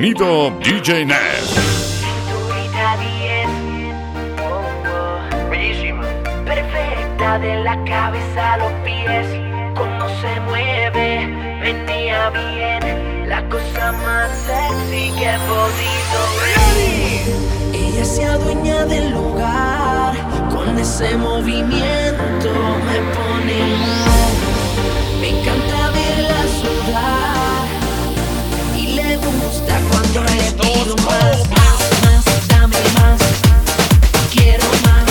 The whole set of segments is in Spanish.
sonido DJ Net. Bellísima, perfecta de la cabeza a los pies, como se mueve, venía bien, la cosa más sexy que he podido ver. Ella se adueña del lugar, con ese movimiento me pone mal, me encanta verla sudar gusta cuando le pido más, más, más, dame más. Quiero más.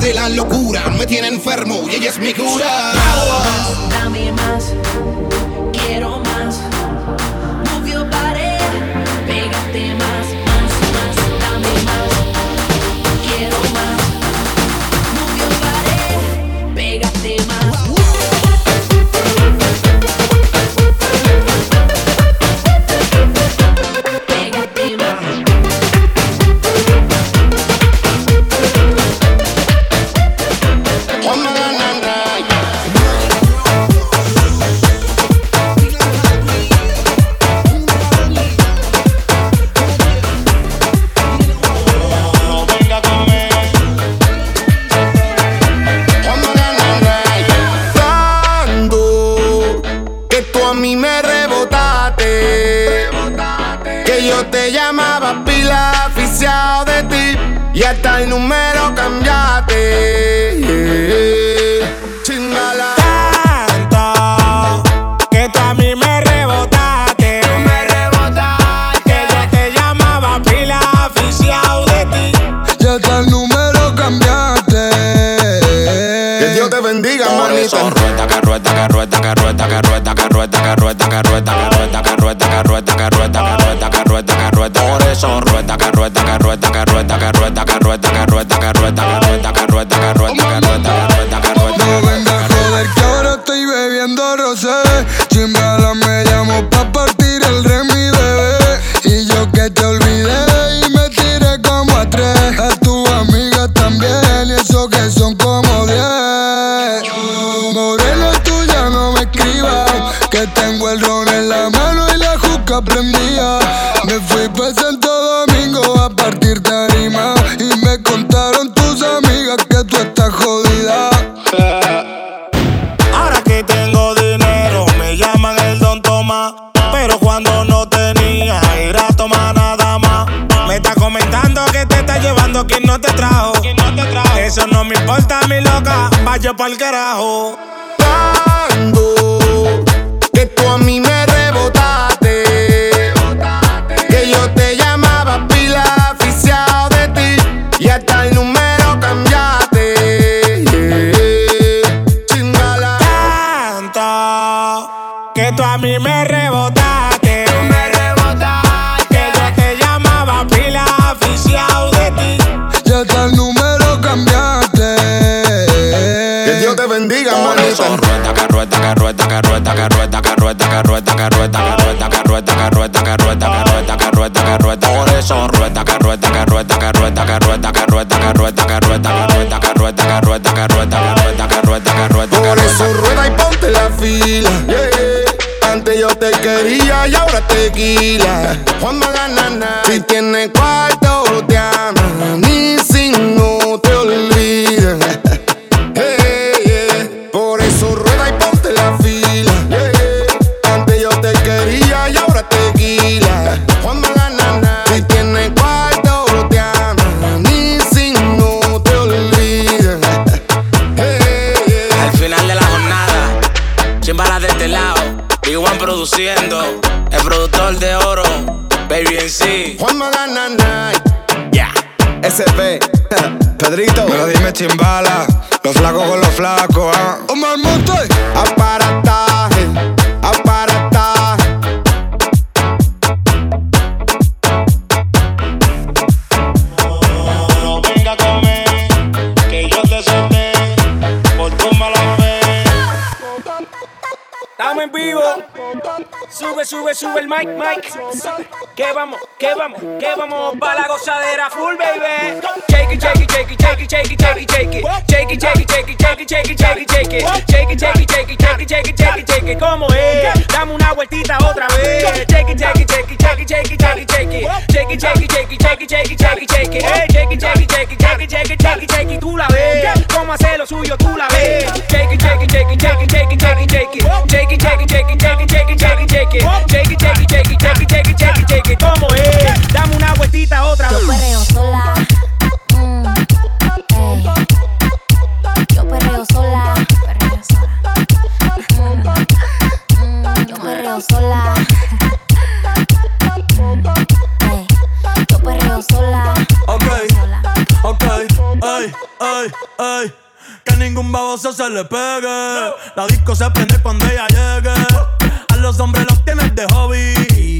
de la locura me tiene enfermo y ella es mi cura. Dame más, quiero más. Move your body, pégate más. Eso rueda, que rueda, que rueda, que rueda, que rueda, que rueda, que rueda, que rueda, que rueda, que rueda, que rueda, que rueda, que rueda, que rueda, que rueda. Por eso rueda y ponte la fila. Antes yo te quería y ahora tequila. Cuando ganas nada. Si tienes cuarto, te aman. Produciendo, el productor de oro, Baby en sí. Juan Magana Night. Ya. SB, Pedrito. Pero dime chimbala, los flacos con los flacos, Mike, Mike. Que vamos, que vamos, que vamos para la gozadera full, baby. Shake it, shake it, shake it, shake it, shake it, shake it, shake it. Shake it, shake it, shake it, shake it, shake it, shake it, shake it. Shake it, shake it, shake it, shake it, shake it, shake it, shake it. ¿Cómo es? Dame una vueltita otra vez. Shake it, shake it, shake it, shake it, shake it, shake it, shake it. Shake it, shake it, shake it, shake it, shake it, shake it, shake it. Shake it, la ves. Cómo suyo, tú la ves. Shake it, shake it, shake it. ¿Cómo es? Dame una vueltita otra Yo vez. perreo sola. Mm. Yo perreo sola. Perreo sola. Mm, mm, yo perreo sola. Yo perreo sola. Ok, ok, ey, ey, ey. Que ningún baboso se le pegue. La disco se prende cuando ella llegue. A los hombres los tienes de hobby.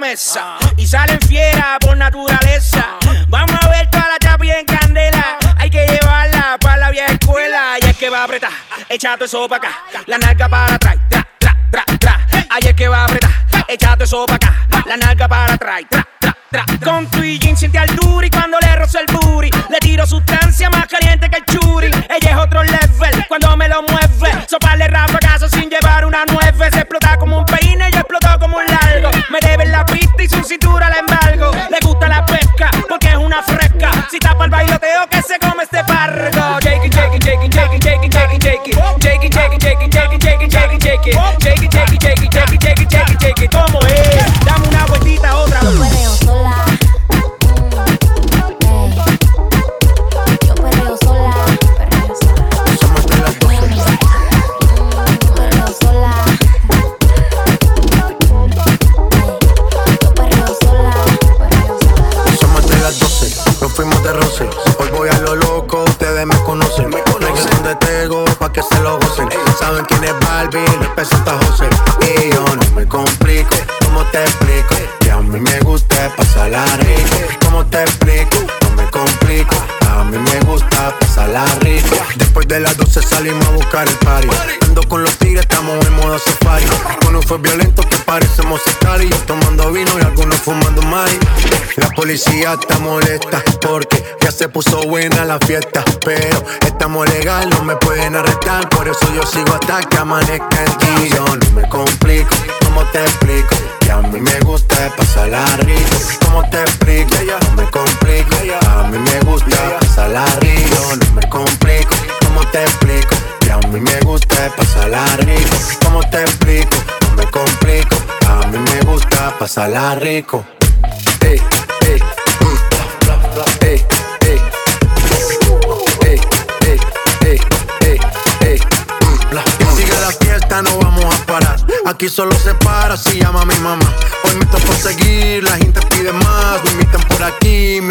Mesa. Y salen fiera por naturaleza. Vamos a ver toda la chapi en candela. Hay que llevarla para la vieja escuela. Y es que va a apretar, echate eso pa' acá. La nalga para atrás, tra, es que va a apretar, echate eso pa' acá. La nalga para atrás. Con tu y jean siente altura y cuando le rozo el booty, le tiro sustancia más caliente que el churi. Ella es otro level bailoteo que se come este pargo. Shake it, shake it, shake it, shake it. Shake it, shake it, shake it, shake it, shake it, shake it, shake it. Shake it, shake it, pesos está Después de las 12 salimos a buscar el party. Ando con los tigres, estamos en modo safari. Con un fue violento que parecemos estar y yo tomando vino y algunos fumando más. La policía está molesta porque ya se puso buena la fiesta, pero estamos legal, no me pueden arrestar, por eso yo sigo hasta que amanezca el día. Yo no me complico, ¿cómo te explico? Que a mí me gusta pasarla rico, ¿cómo te explico? No me complico, a mí me gusta pasarla rico, no me complico, ¿cómo te explico? Que a mí me gusta pasarla rico, ¿cómo te explico? No me complico, a mí me gusta pasarla rico. Mm. Que siga la fiesta, no vamos a parar. Aquí solo se para si llama mi mamá. Hoy me toca seguir, la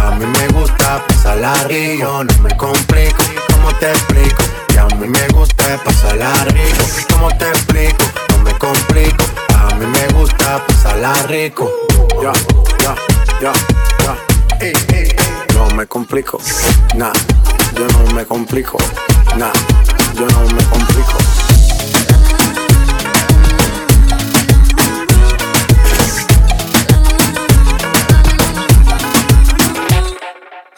A mí me gusta pasarla rico. No me complico, ¿cómo te explico? Que a mí me gusta pasarla rico. ¿Cómo te explico? No me complico. A mí me gusta pasarla rico. Ya, ya, ya, ya. No me complico, nah, yo no me complico, nah, yo no me complico.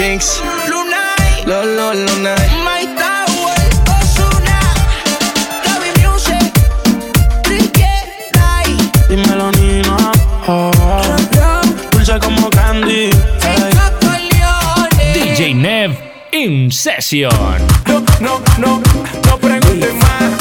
Luna. Lolo, Luna. My Tower. Osuna. Gaby Music. Ricky Ray. Dímelo, Nina. Oh. Dulce como candy. Hey. DJ Nev. In session. No, no, no, no preguntes más.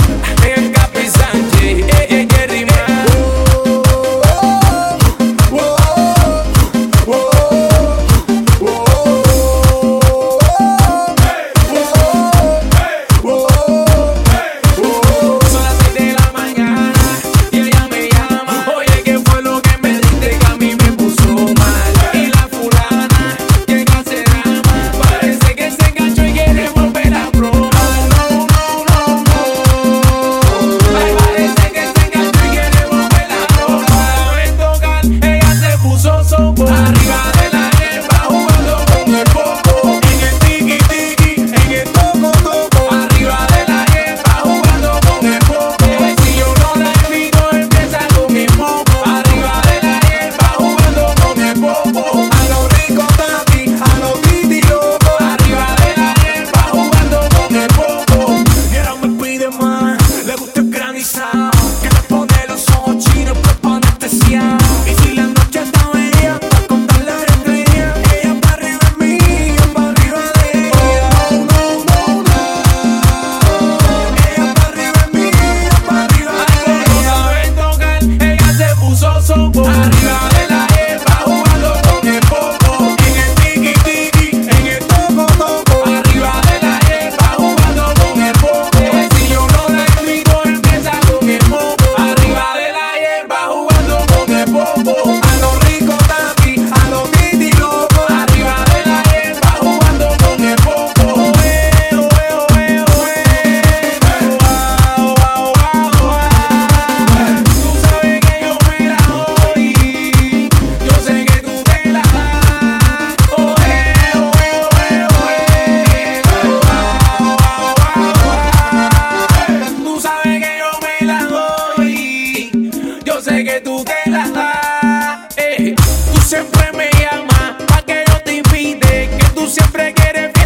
siempre quiere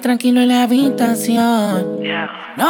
tranquilo en la habitación. No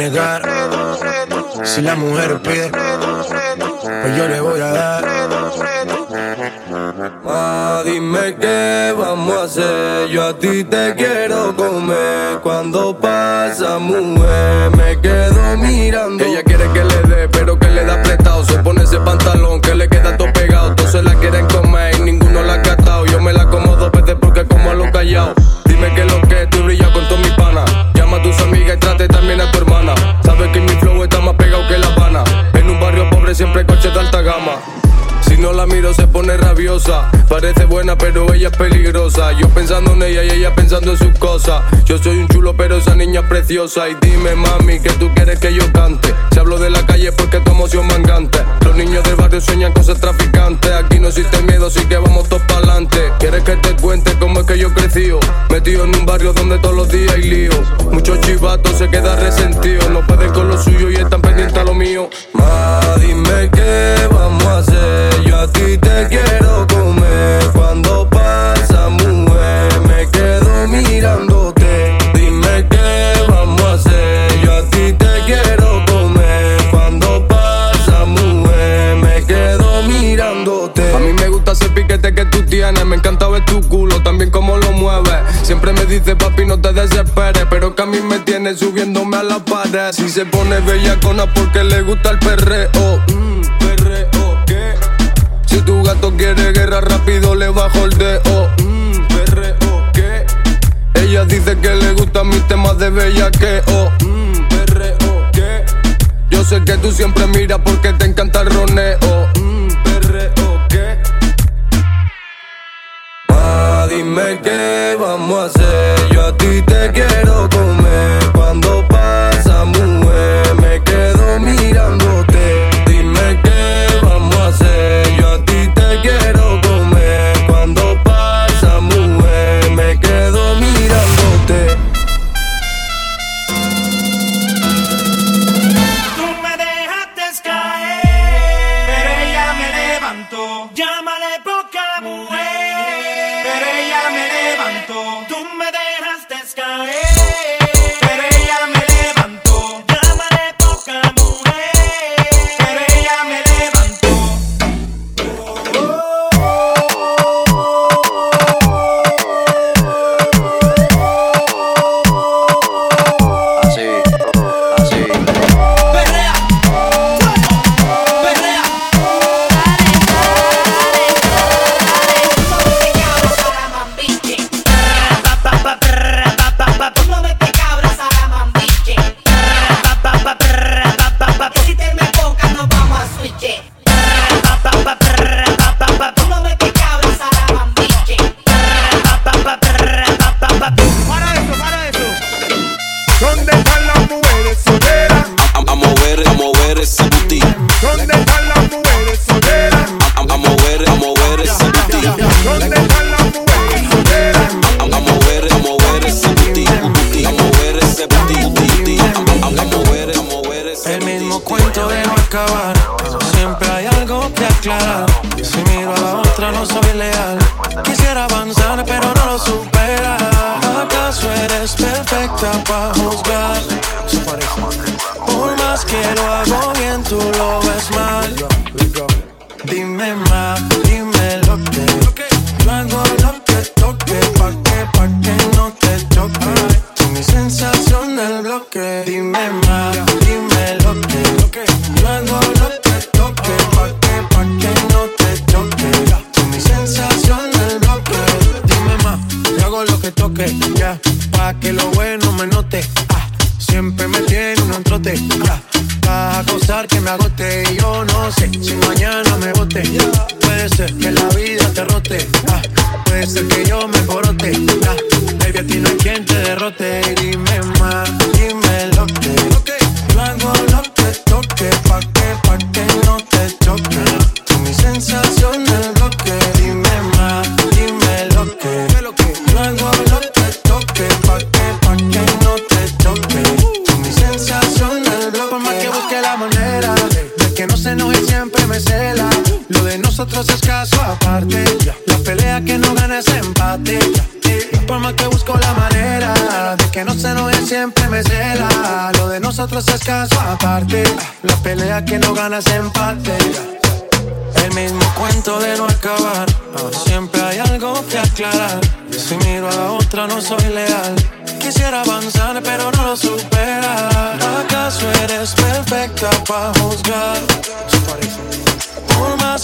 negar. Si la mujer pide, pues yo le voy a dar. Ah, dime qué vamos a hacer. Yo a ti te quiero comer. Cuando pasa, mujer, me quedo mirando. Ella quiere que le dé, pero que le da apretado. Se pone ese pantalón que le queda no la miro se pone rabiosa. Parece buena pero ella es peligrosa. Yo pensando en ella y ella pensando en sus cosas. Yo soy un chulo pero esa niña es preciosa. Y dime mami que tú quieres que yo cante. Si hablo de la calle porque tu emoción mangante. Los niños del barrio sueñan cosas traficantes. Aquí no existe miedo así que vamos todos para adelante. ¿Quieres que te cuente cómo es que yo crecí? Metido en un barrio donde todos los días hay lío. Muchos chivatos se quedan resentidos. No pueden con lo suyo y están pendientes a lo mío. Ma, dime qué vamos a hacer. Yo a ti te quiero comer. Cuando pasa, mujer, me quedo mirándote. Dime qué vamos a hacer. Yo a ti te quiero comer. Cuando pasa, mujer, me quedo mirándote. A mí me gusta ese piquete que tú tienes. Me encanta ver tu culo, también cómo lo mueves. Siempre me dice, papi, no te desesperes. Pero que a mí me tiene subiéndome a la pared. Si se pone bellacona porque le gusta el perreo. Mm, gato quiere guerra rápido, le bajo el dedo. Mm, perreo, ¿qué? Ella dice que le gustan mis temas de bellaqueo. Mm, perreo, ¿qué? Yo sé que tú siempre miras porque te encanta el roneo. Mm, perreo, ¿qué? Ma, dime qué vamos a hacer. Yo a ti te quiero comer. Cuando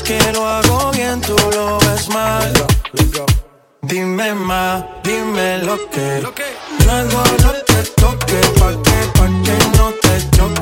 que lo hago bien, tú lo ves mal. Dime más, dime lo que. No hago no te toque, pa' que, pa' que no te choque.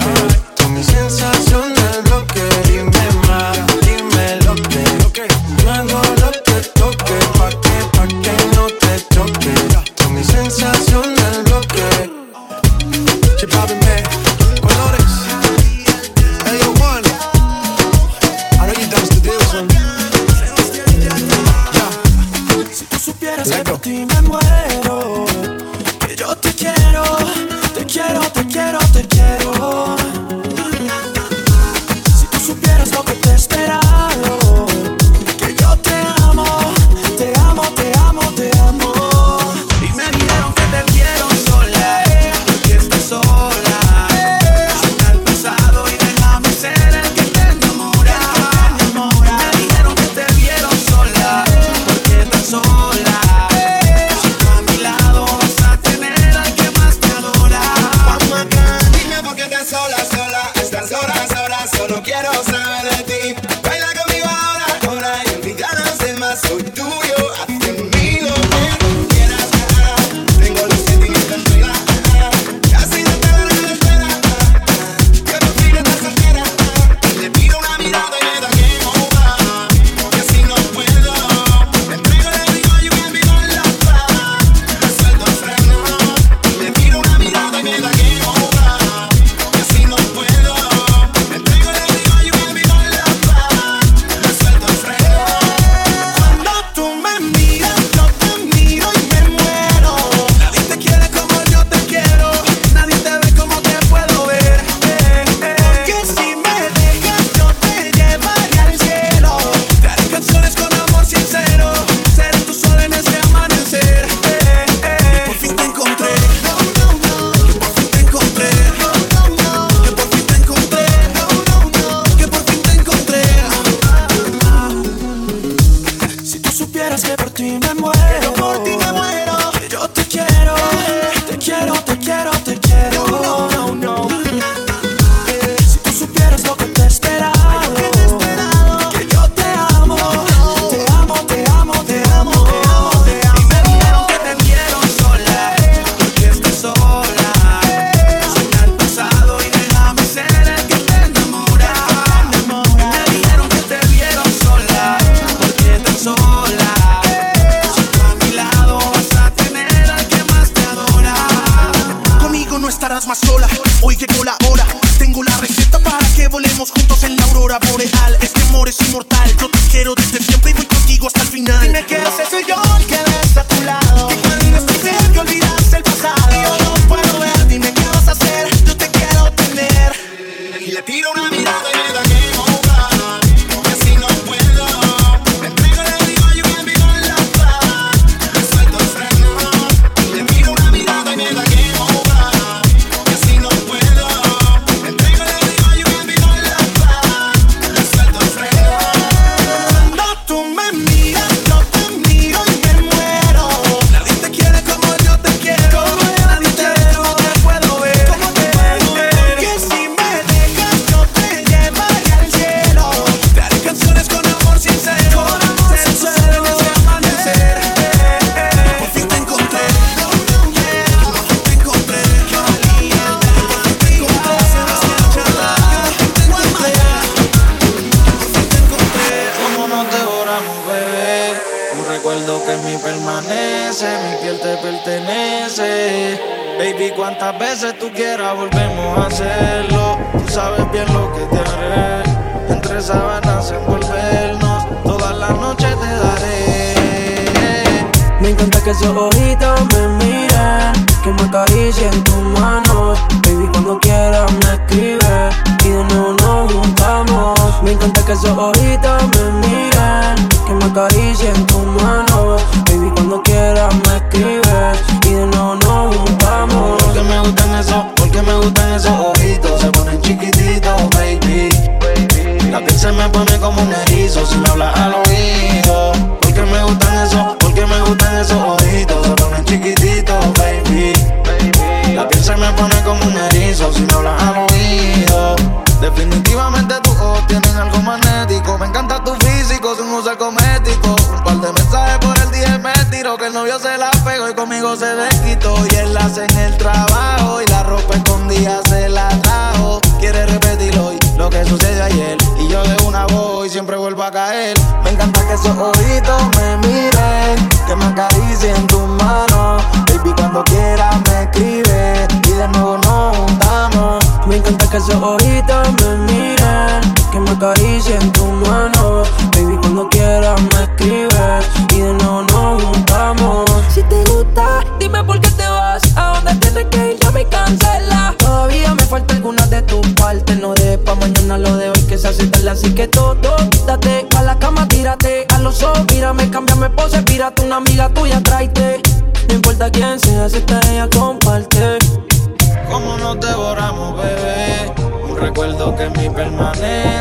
Que esos ojitos me miren, que me acaricien tu mano. Baby, cuando quieras me escribes y de nuevo nos juntamos. Si te gusta, dime por qué te vas. A dónde tienes que ir, ya me cancela. Todavía me falta alguna de tus partes. No de pa' mañana lo de hoy que se hace tarde. Así que todo, date pa' la cama, tírate. A los ojos, mírame, cámbiame pose, pírate una amiga tuya, tráete. No importa quién sea, si ella, comparte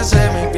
se me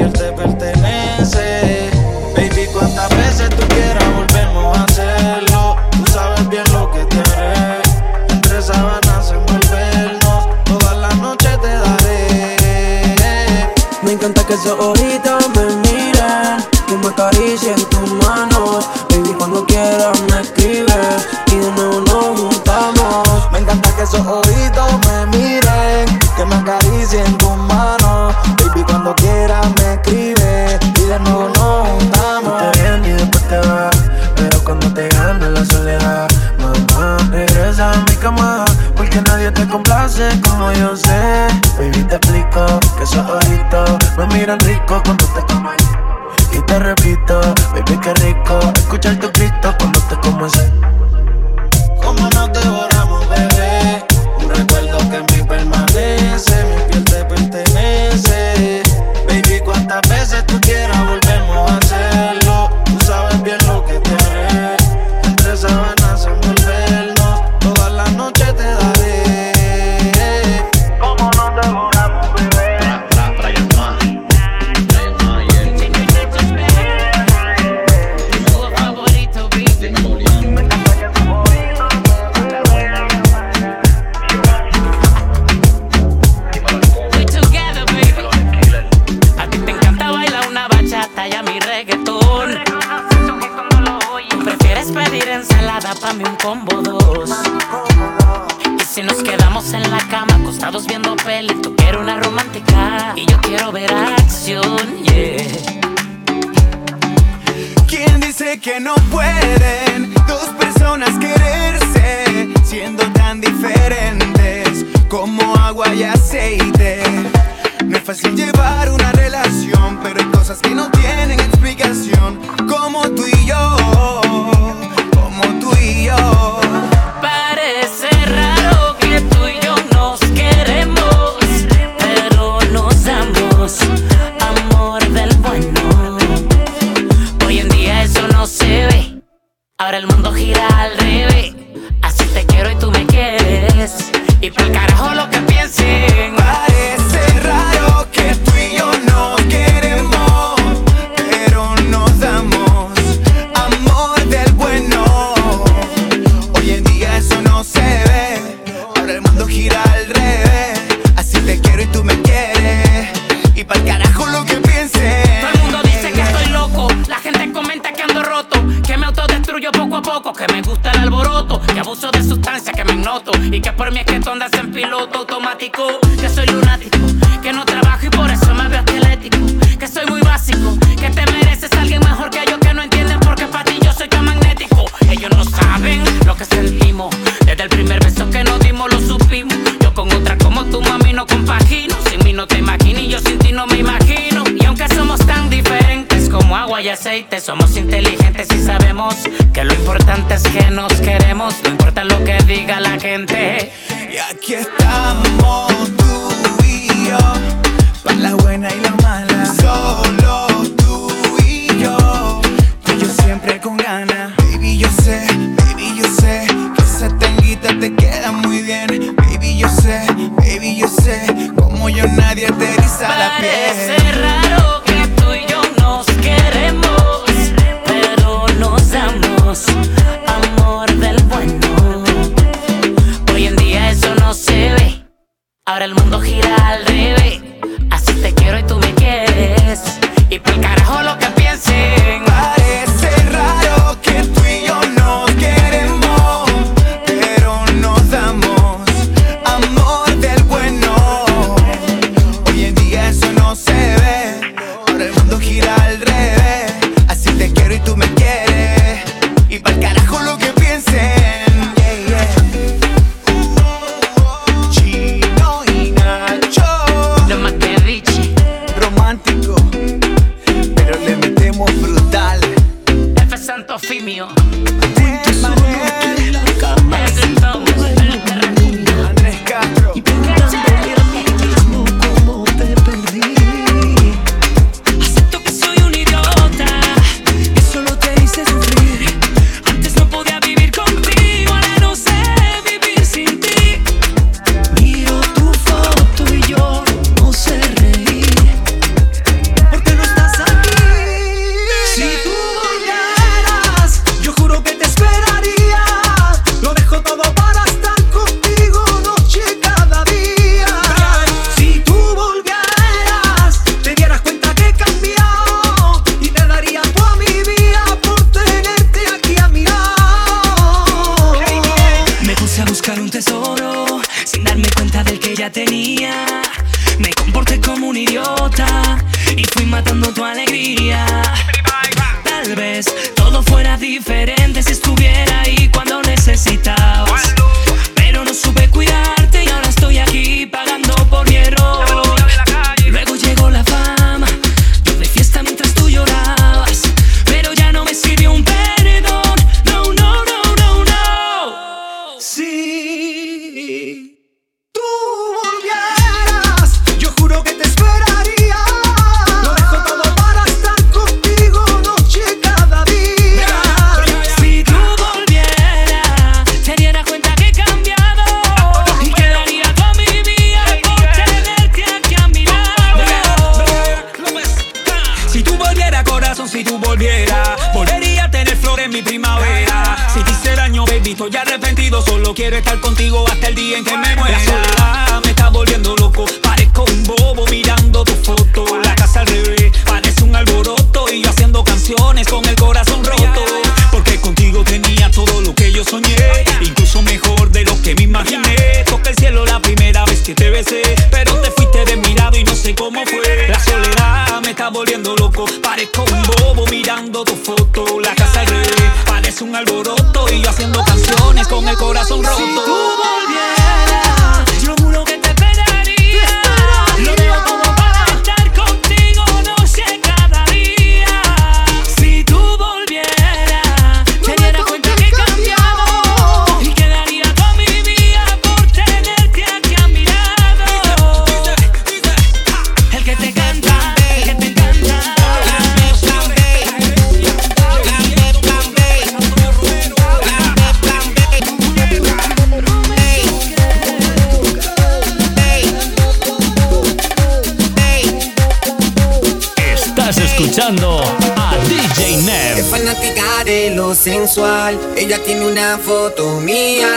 escuchando a DJ Es Nev. fanática de lo sensual. Ella tiene una foto mía.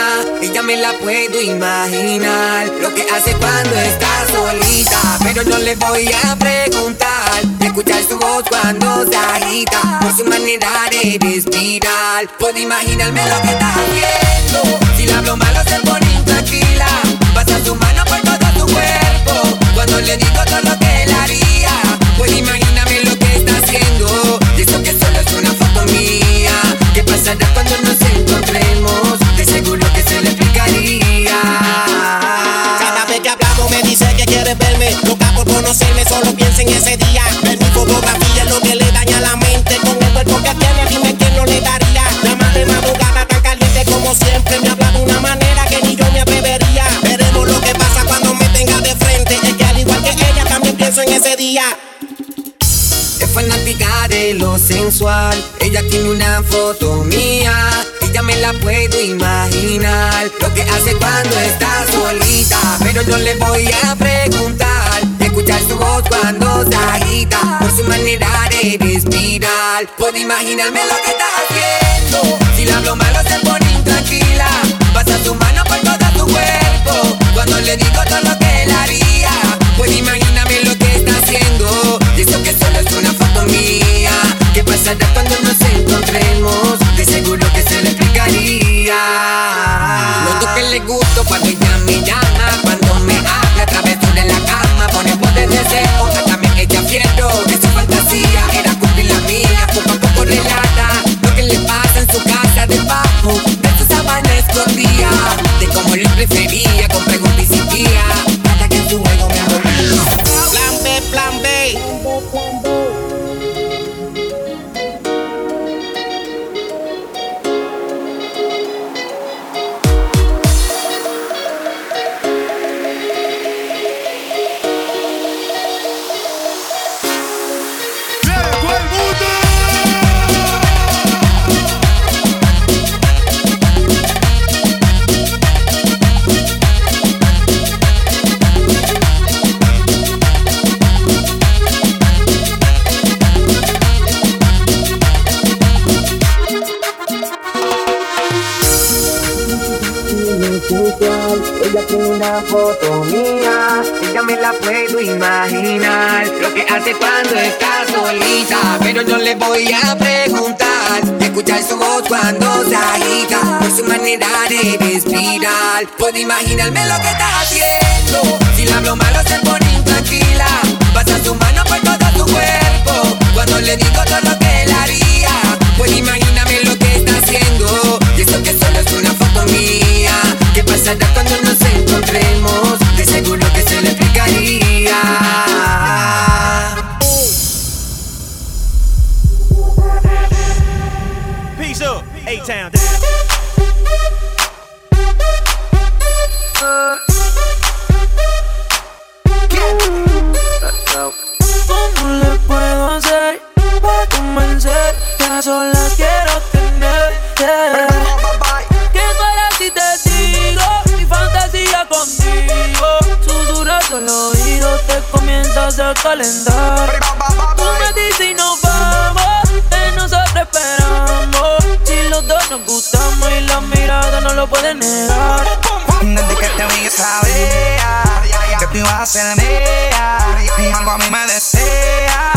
Ella me la puedo imaginar. Lo que hace cuando está solita. Pero no le voy a preguntar. Escuchar su voz cuando se agita. Por su manera de respirar. Puedo imaginarme lo que está haciendo. Si le hablo malo, se pone intranquila. Pasa su mano por todo su cuerpo. Cuando le digo todo ¿Qué pasará cuando nos encontremos? De seguro que se le explicaría. Cada vez que hablamos me dice que quiere verme. Loca por conocerme, solo piensa en ese día. Ver mi fotografía es lo que le daña la mente. Con el cuerpo que tiene, dime quién no le daría. La madre madrugada tan caliente como siempre. Me habla de una manera que ni yo me atrevería. Veremos lo que pasa cuando me tenga de frente. Es que al igual que ella también pienso en ese día. Es fanática de lo sensual. Ella tiene una foto mía. Ella me la puedo imaginar. Lo que hace cuando está solita. Pero no le voy a preguntar. Escuchar su voz cuando se agita. Por su manera de respirar. Puedo imaginarme lo que está haciendo. Si le hablo malo, se pone intranquila. Pasa su mano por todo su cuerpo. Cuando le digo todo lo que él haría. Pues imagíname cuando nos encontremos. De seguro que se le explicaría. Lo que le gusto cuando ella me llama, cuando me habla, travesura en la cama, pone poder deseo. Hasta me ella fiero, que su fantasía era cumplir la mía, poco a poco relata lo que le pasa en su casa debajo de su sábana escondida, de cómo le prefería. Ella tiene una foto mía, ella me la puedo imaginar. Lo que hace cuando está solita, pero yo le voy a preguntar. Escuchar su voz cuando se agita, por su manera de respirar. Puedo imaginarme lo que está haciendo. Si le hablo malo se pone intranquila. Pasa su mano por todo tu cuerpo, cuando le digo todo lo cuando nos encontremos. De seguro que se le explicaría. Peace up, A-Town le puedo hacer para convencer a solas oído te comienzas a calentar. Tú me dices y nos vamos, que nosotros esperamos. Si los dos nos gustamos y la mirada no lo puede negar. Desde que te vi yo sabía que tú ibas a ser mía. Y algo a mí me desea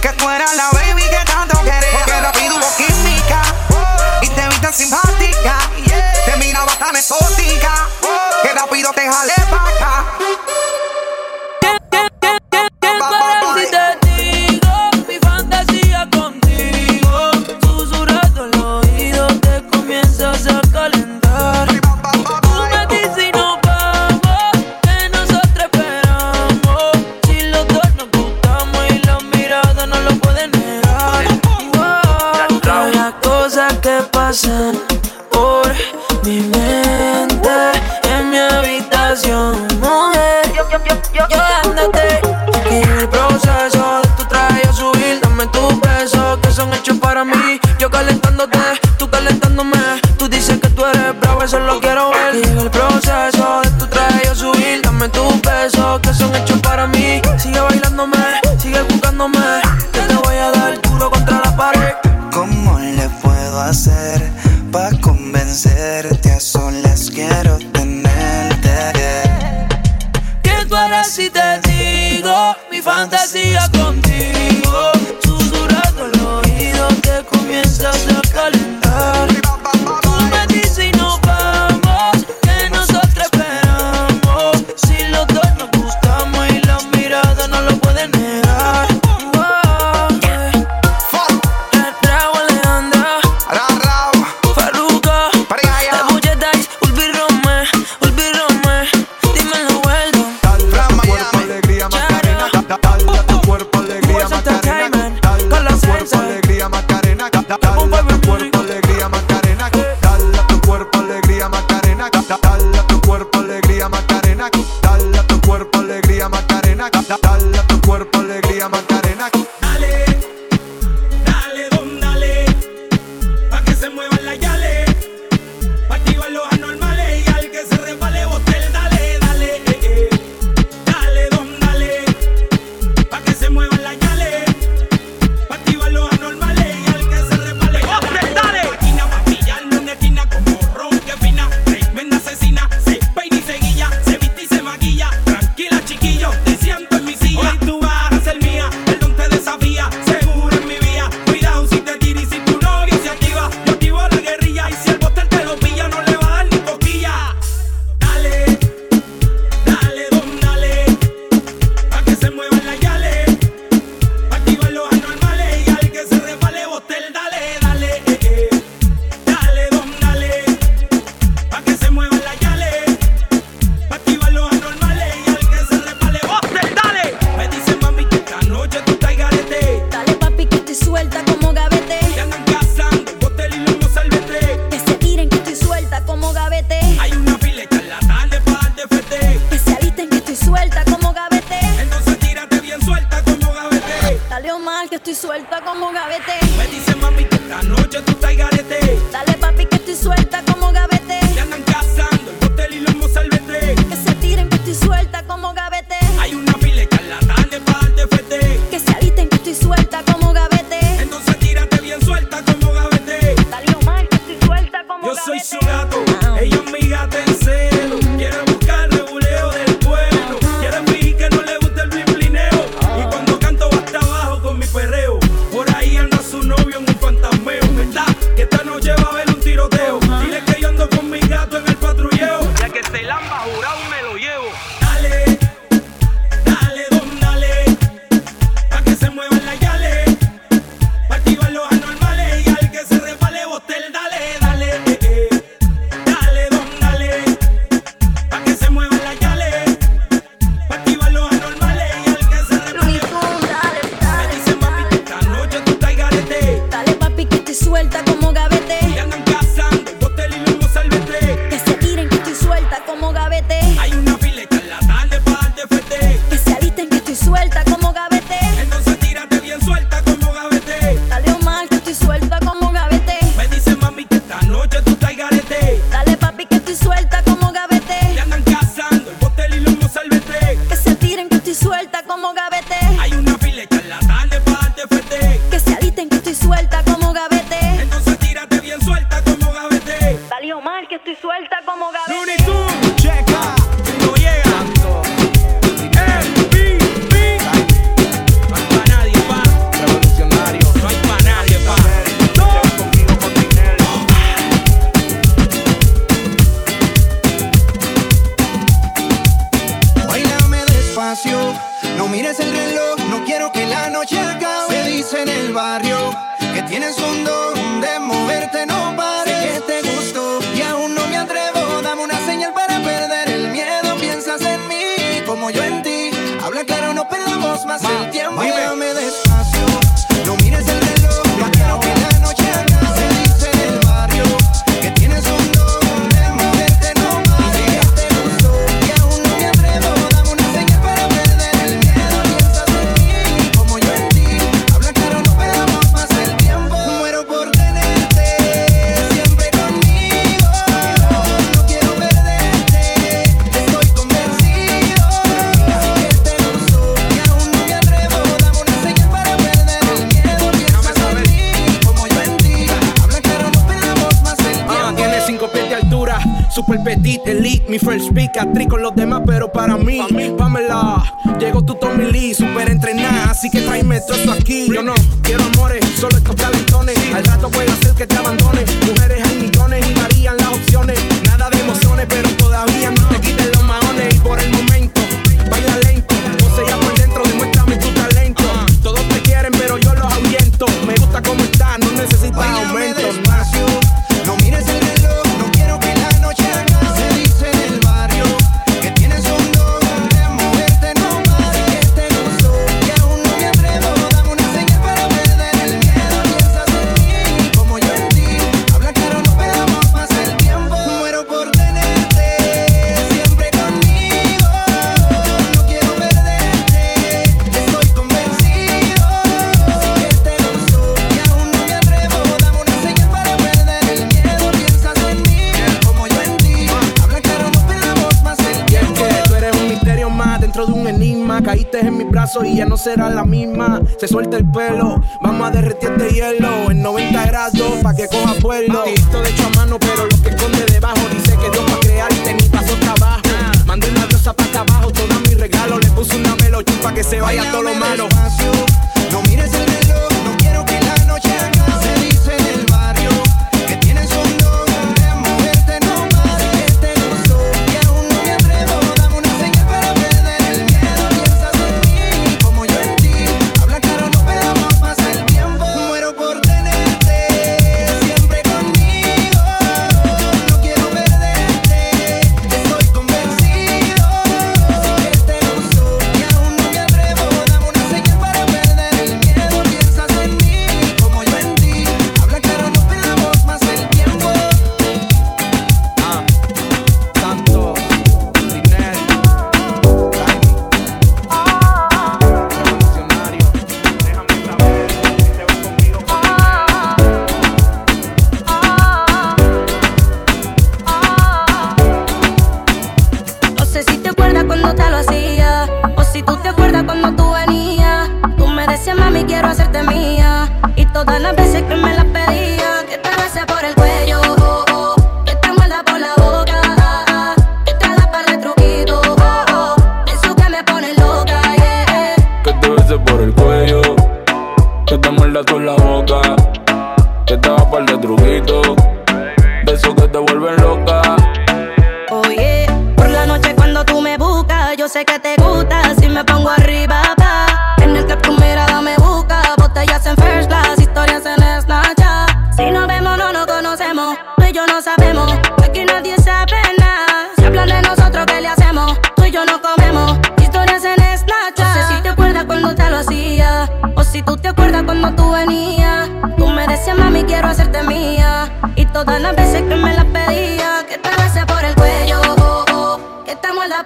que tú eras la baby que tanto quería. Porque rápido hubo química y te vi tan simpática. Te miraba tan exótica que rápido te jalé. por mi mente en mi habitación. Mujer, yo andate, que el proceso de tu traje yo subir, dame tus besos que son hechos para mí. Yo calentándote, tú calentándome. Tú dices que tú eres bravo, eso lo quiero ver. Que el proceso de tu traje yo subir, dame tus besos que son hechos para mí. Sigue bailándome, sigue buscándome, que te voy a dar duro contra la pared. ¿Cómo le puedo hacer? see paso y ya no será la misma. Se suelta el pelo, vamos a derretir este hielo en 90 grados pa' que coja vuelo. Esto de hecho a mano, pero lo que esconde debajo dice que Dios va a crearte ni pasó trabajo. Ah. Mandé una diosa para abajo, todos mis regalos. Le puse una melochín pa' que se vaya todo lo malo.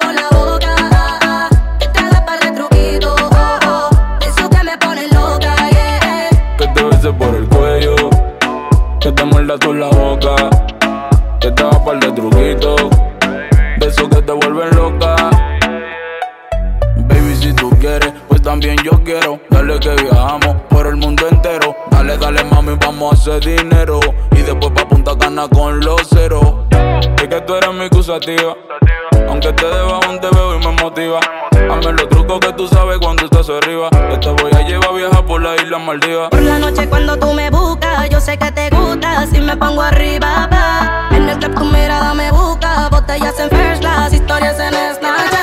por la boca. Para el truquito. Oh, oh. Que me pone loca. Que te besé por el cuello. Que te muerda tú la boca. Que te vas para el truquito. Besos que te vuelven loca. Baby, si tú quieres, pues también yo quiero. Dale que viajamos por el mundo entero. Dale, dale, mami, vamos a hacer dinero. Y después pa' Punta Cana con los ceros. Es que tú eres mi acusativa desde debajo te veo y me motiva. Hazme los trucos que tú sabes cuando estás arriba. Yo te voy a llevar vieja por la isla Maldiva. Por la noche cuando tú me buscas, yo sé que te gusta. Si me pongo arriba, pa. En el club tu mirada me busca. Botellas en first class, historias en Snapchat.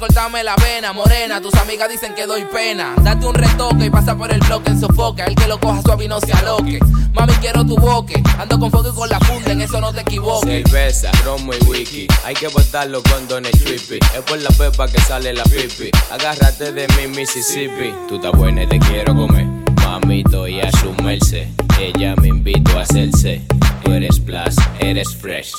cortarme la vena, morena. Tus amigas dicen que doy pena. Date un retoque y pasa por el bloque en sofoca. El que lo coja suave y no se aloque. Mami, quiero tu boque. Ando con fuego y con la funda, en eso no te equivoques. Cerveza, romo y wiki. Hay que botarlo con dones trippy. Es por la pepa que sale la pipi. Agárrate de mi Mississippi. Tú estás buena y te quiero comer. Mamito y a su merced. Ella me invitó a hacerse. Tú eres plus, eres fresh.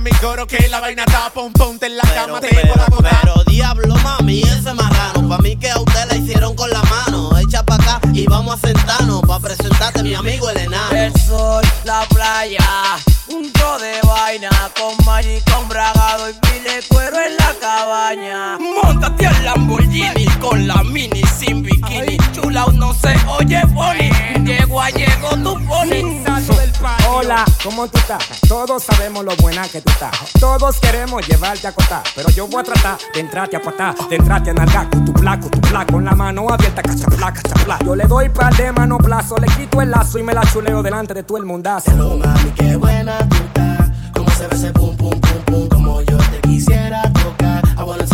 mi coro que la vaina está un ponte en la cama, pero, te voy a. Pero diablo, mami, ese marrano, pa' mí que a usted la hicieron con la mano. Echa pa' acá y vamos a sentarnos pa' presentarte mi amigo el enano. El sol, la playa, un tro de vaina, con Maggi, con bragado y pile cuero en la cabaña. Montate al Lamborghini con la mini sin bikini, Ay. chula, no se oye bonito. Hola, ¿cómo tú estás? Todos sabemos lo buena que tú estás. Todos queremos llevarte a cotar, pero yo voy a tratar de entrarte a patar, de entrarte a nalgar con tu placo, tu placo, con la mano abierta, cachapla, cachapla. Yo le doy par de mano plazo, le quito el lazo y me la chuleo delante de todo el mundazo. Hello, mami, qué buena tú estás. Cómo se ve ese pum, pum, pum, pum, como yo te quisiera tocar. I wanna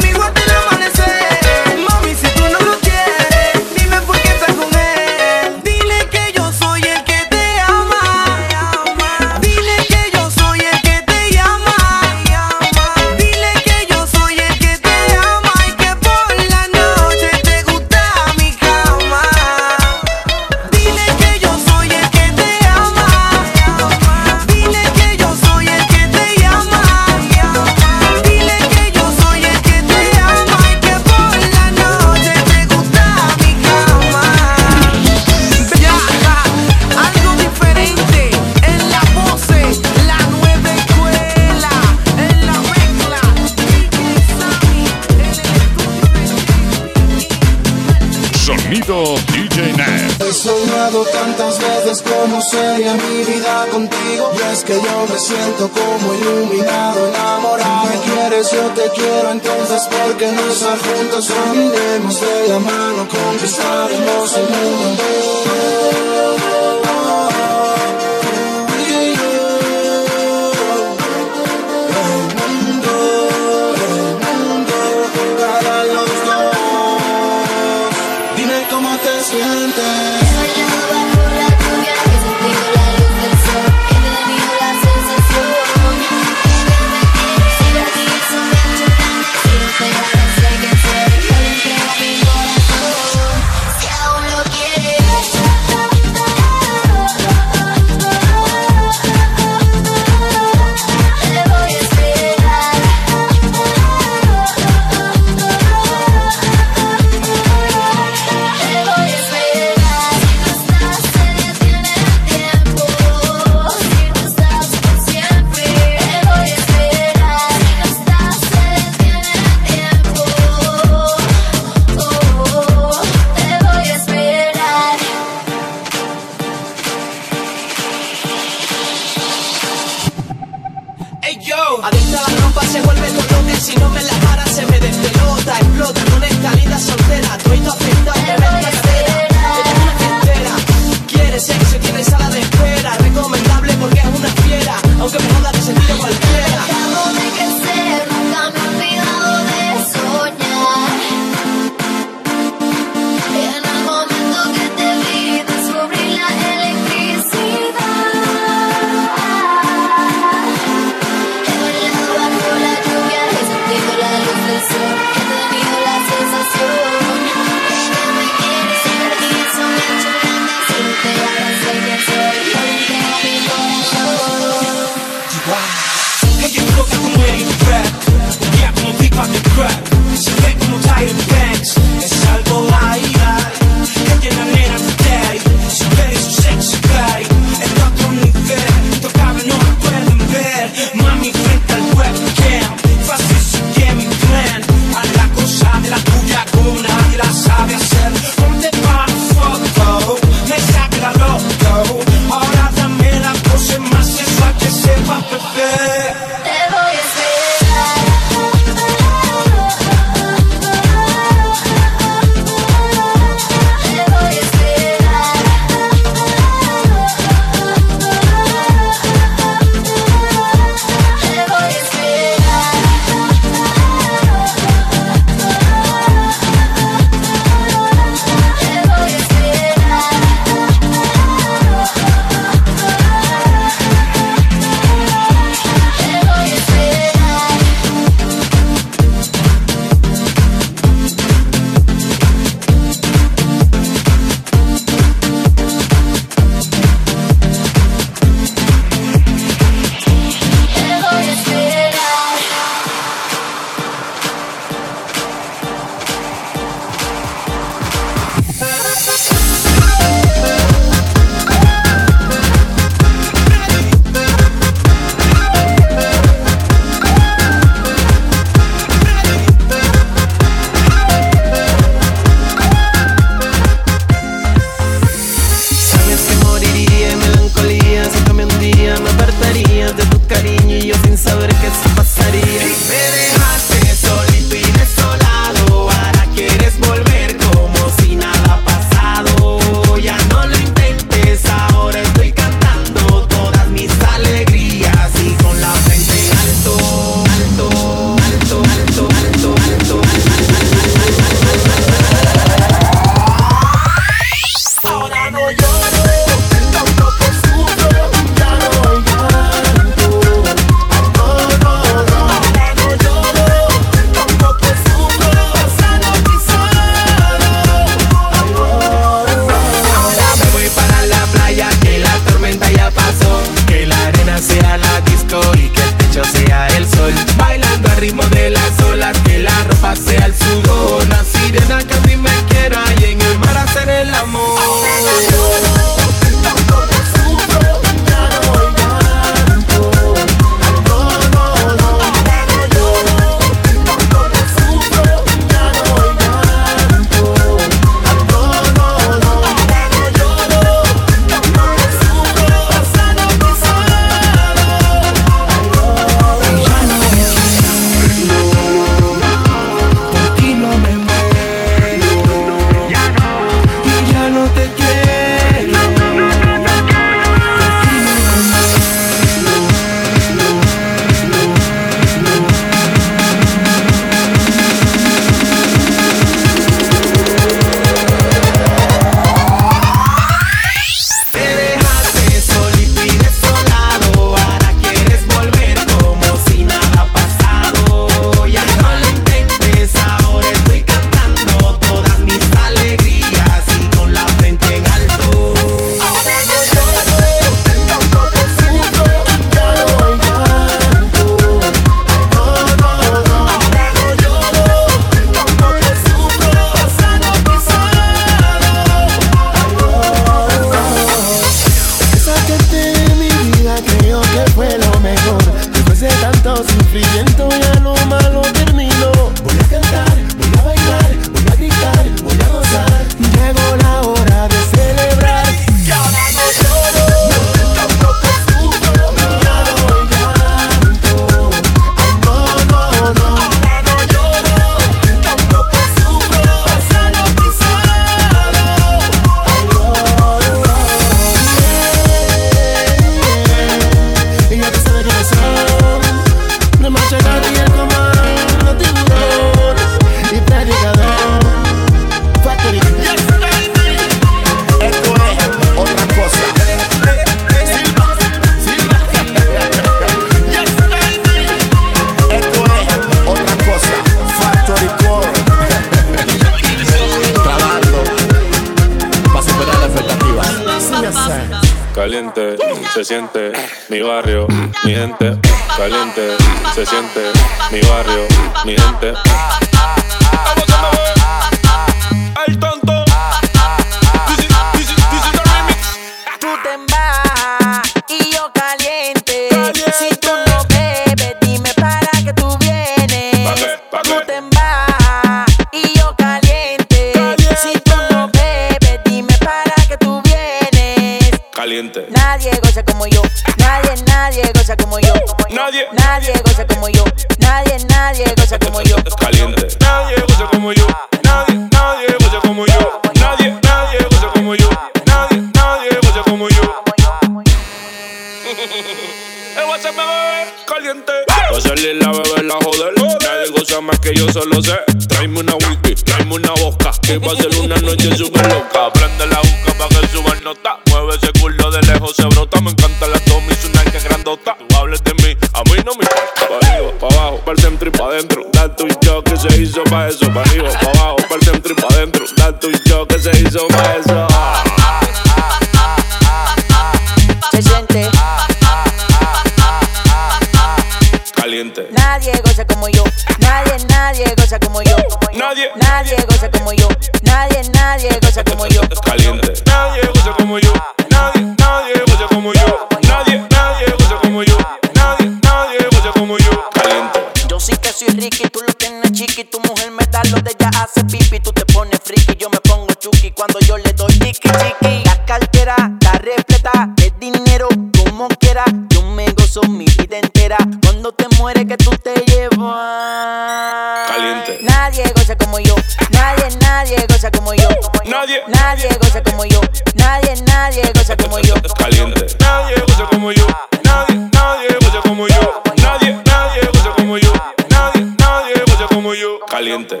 que tú te llevas. Caliente. Nadie goza como yo. Nadie, nadie goza como yo. Como nadie. Yo. Nadie goza como yo. Nadie, nadie goza como yo. Caliente. Nadie goza como yo. Nadie, nadie goza como yo. Nadie, nadie goza como yo. Nadie, nadie goza como yo. Caliente.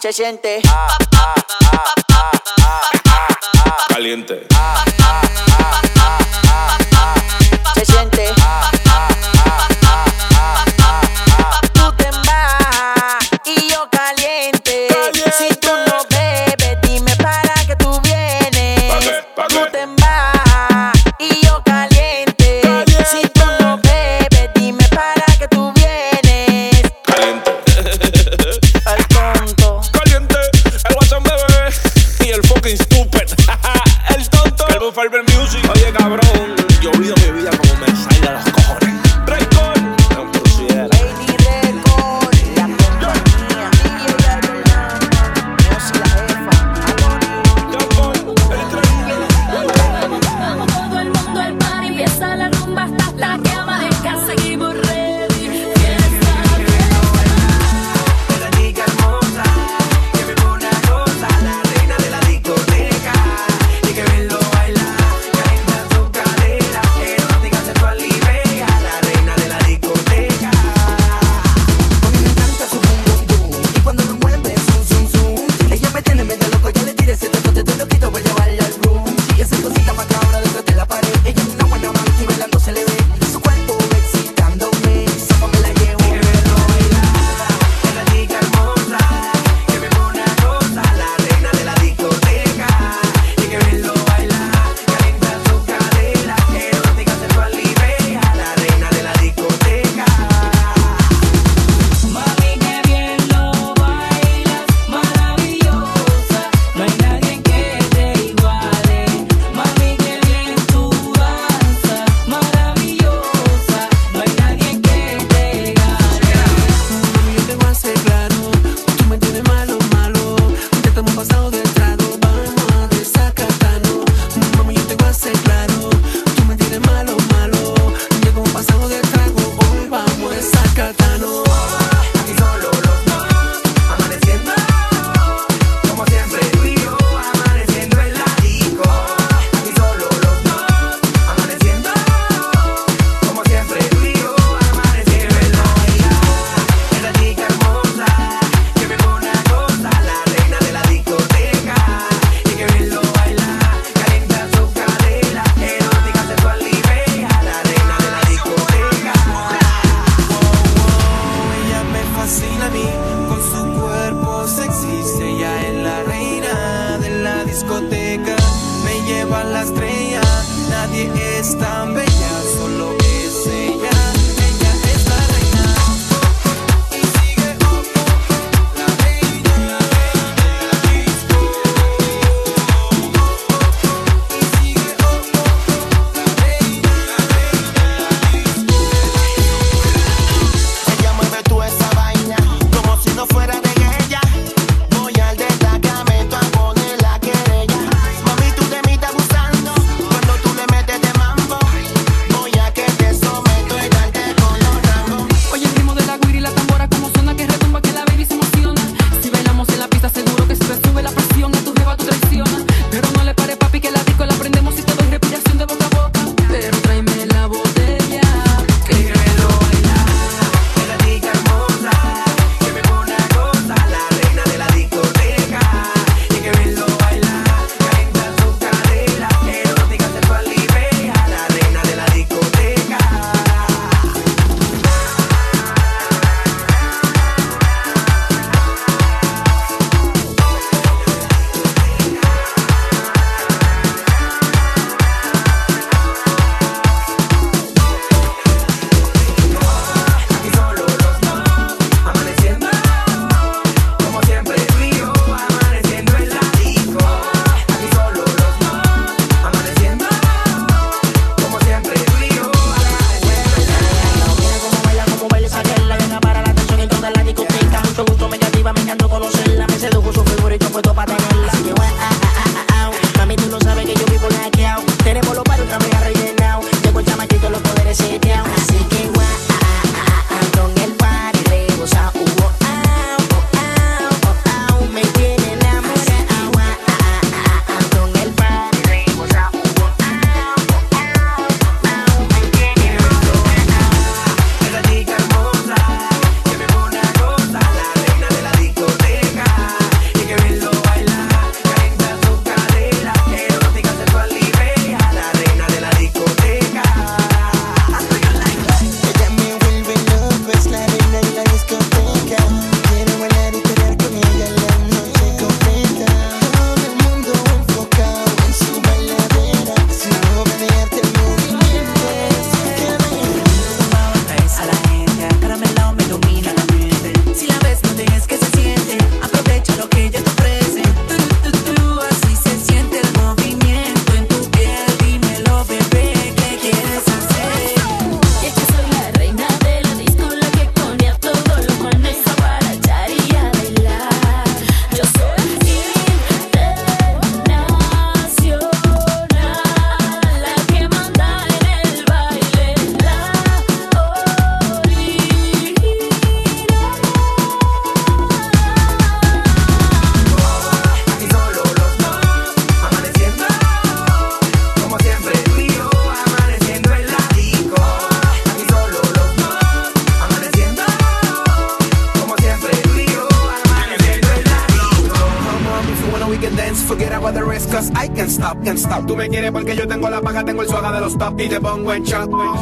Se siente.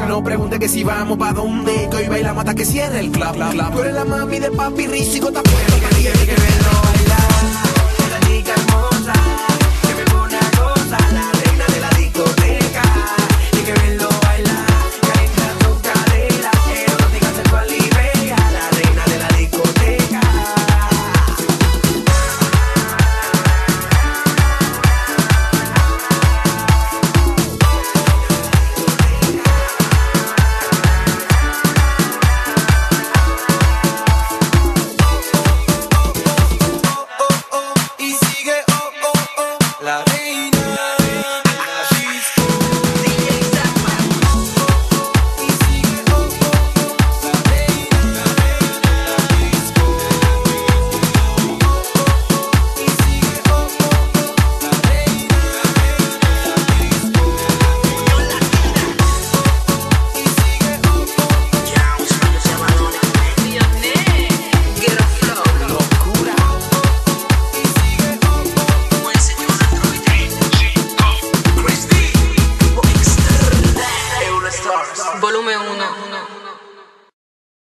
No pregunte que si vamos pa' dónde, que hoy bailamos hasta que cierre el club. Tú eres la mami de papi rico,